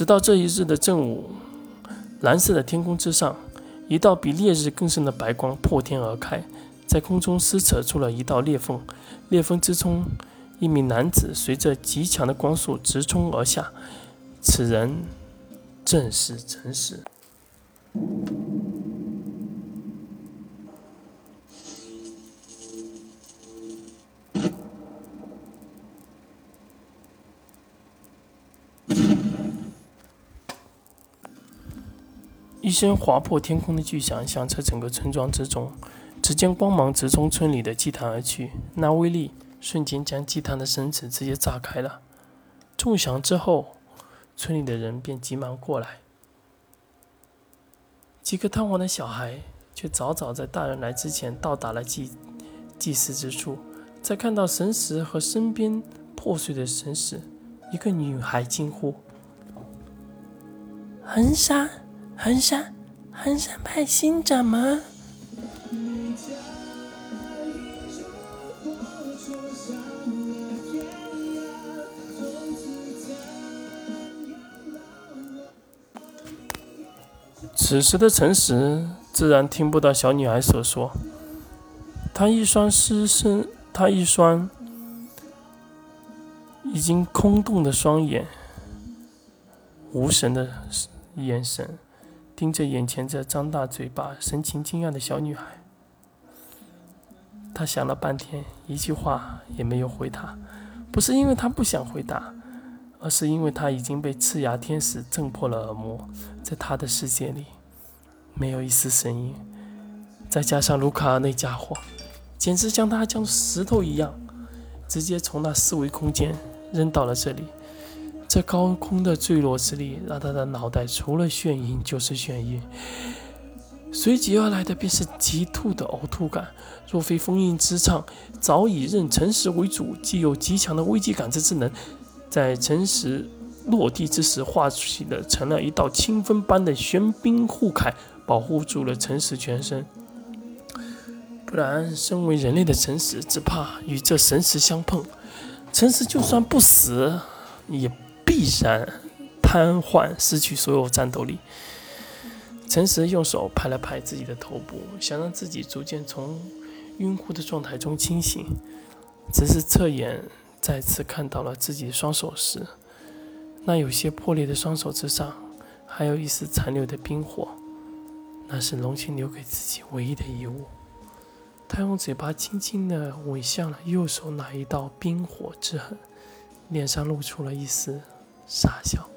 直到这一日的正午，蓝色的天空之上，一道比烈日更盛的白光破天而开，在空中撕扯出了一道裂缝。裂缝之中，一名男子随着极强的光速直冲而下。此人正是陈实。一声划破天空的巨响响彻整个村庄之中，只见光芒直冲村里的祭坛而去，那威力瞬间将祭坛的绳子直接炸开了。众响之后，村里的人便急忙过来，几个贪玩的小孩却早早在大人来之前到达了祭祭祀之处，在看到神石和身边破碎的神石，一个女孩惊呼：“横山！”衡山，衡山派新掌门？此时的陈实自然听不到小女孩所说。他一双失声，他一双已经空洞的双眼，无神的眼神。盯着眼前这张大嘴巴、神情惊讶的小女孩，他想了半天，一句话也没有回答。不是因为他不想回答，而是因为他已经被赤牙天使震破了耳膜，在他的世界里没有一丝声音。再加上卢卡尔那家伙，简直将他像石头一样，直接从那四维空间扔到了这里。这高空的坠落之力，让他的脑袋除了眩晕就是眩晕，随即而来的便是极度的呕吐感。若非封印之唱早已认诚实为主，既有极强的危机感知之能，在诚实落地之时，化起了成了一道清风般的玄冰护铠，保护住了诚实全身。不然，身为人类的诚实，只怕与这神石相碰，诚实就算不死，也。必然瘫痪，失去所有战斗力。陈实用手拍了拍自己的头部，想让自己逐渐从晕乎的状态中清醒。只是侧眼再次看到了自己双手时，那有些破裂的双手之上，还有一丝残留的冰火。那是龙青留给自己唯一的遗物。他用嘴巴轻轻地吻向了右手那一道冰火之痕，脸上露出了一丝。傻笑